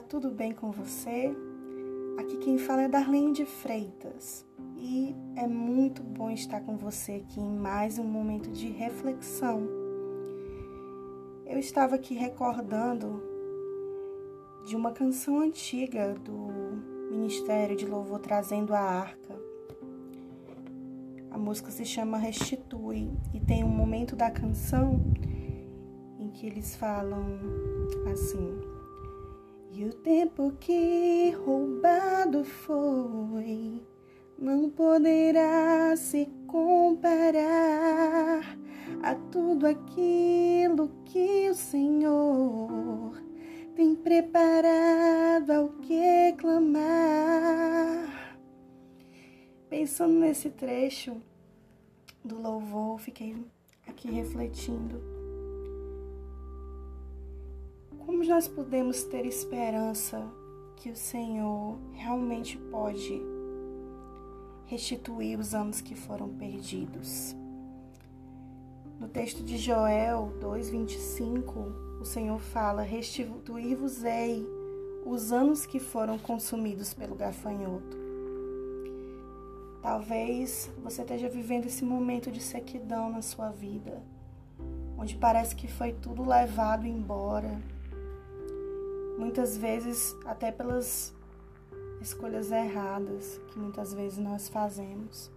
Tudo bem com você? Aqui quem fala é Darlene de Freitas e é muito bom estar com você aqui em mais um momento de reflexão. Eu estava aqui recordando de uma canção antiga do Ministério de Louvor Trazendo a Arca. A música se chama Restitui e tem um momento da canção em que eles falam assim. E o tempo que roubado foi não poderá se comparar a tudo aquilo que o Senhor tem preparado ao que clamar. Pensando nesse trecho do louvor, fiquei aqui refletindo como nós podemos ter esperança que o Senhor realmente pode restituir os anos que foram perdidos? No texto de Joel 2:25, o Senhor fala: "Restituir-vos-ei os anos que foram consumidos pelo gafanhoto". Talvez você esteja vivendo esse momento de sequidão na sua vida, onde parece que foi tudo levado embora muitas vezes até pelas escolhas erradas que muitas vezes nós fazemos.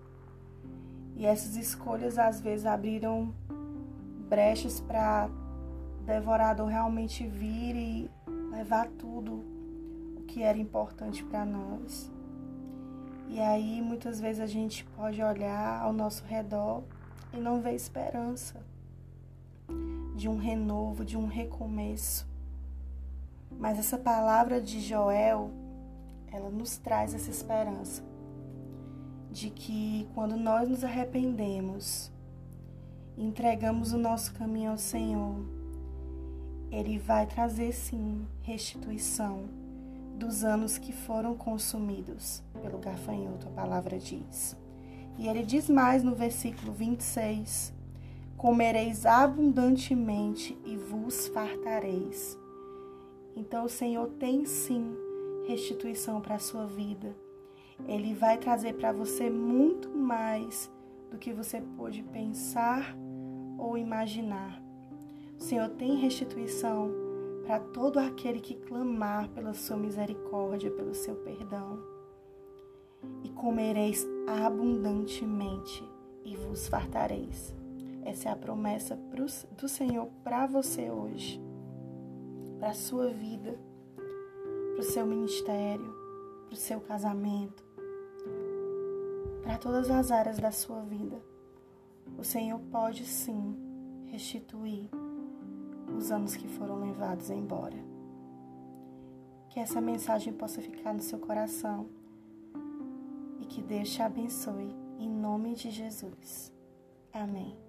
E essas escolhas às vezes abriram brechas para devorador realmente vir e levar tudo o que era importante para nós. E aí muitas vezes a gente pode olhar ao nosso redor e não ver esperança de um renovo, de um recomeço. Mas essa palavra de Joel, ela nos traz essa esperança de que quando nós nos arrependemos, entregamos o nosso caminho ao Senhor, Ele vai trazer sim restituição dos anos que foram consumidos pelo gafanhoto, a palavra diz. E ele diz mais no versículo 26: Comereis abundantemente e vos fartareis então o Senhor tem sim restituição para a sua vida. Ele vai trazer para você muito mais do que você pôde pensar ou imaginar. O Senhor tem restituição para todo aquele que clamar pela sua misericórdia, pelo seu perdão. E comereis abundantemente e vos fartareis. Essa é a promessa do Senhor para você hoje para a sua vida, para o seu ministério, para o seu casamento, para todas as áreas da sua vida. O Senhor pode sim restituir os anos que foram levados embora. Que essa mensagem possa ficar no seu coração e que Deus te abençoe em nome de Jesus. Amém.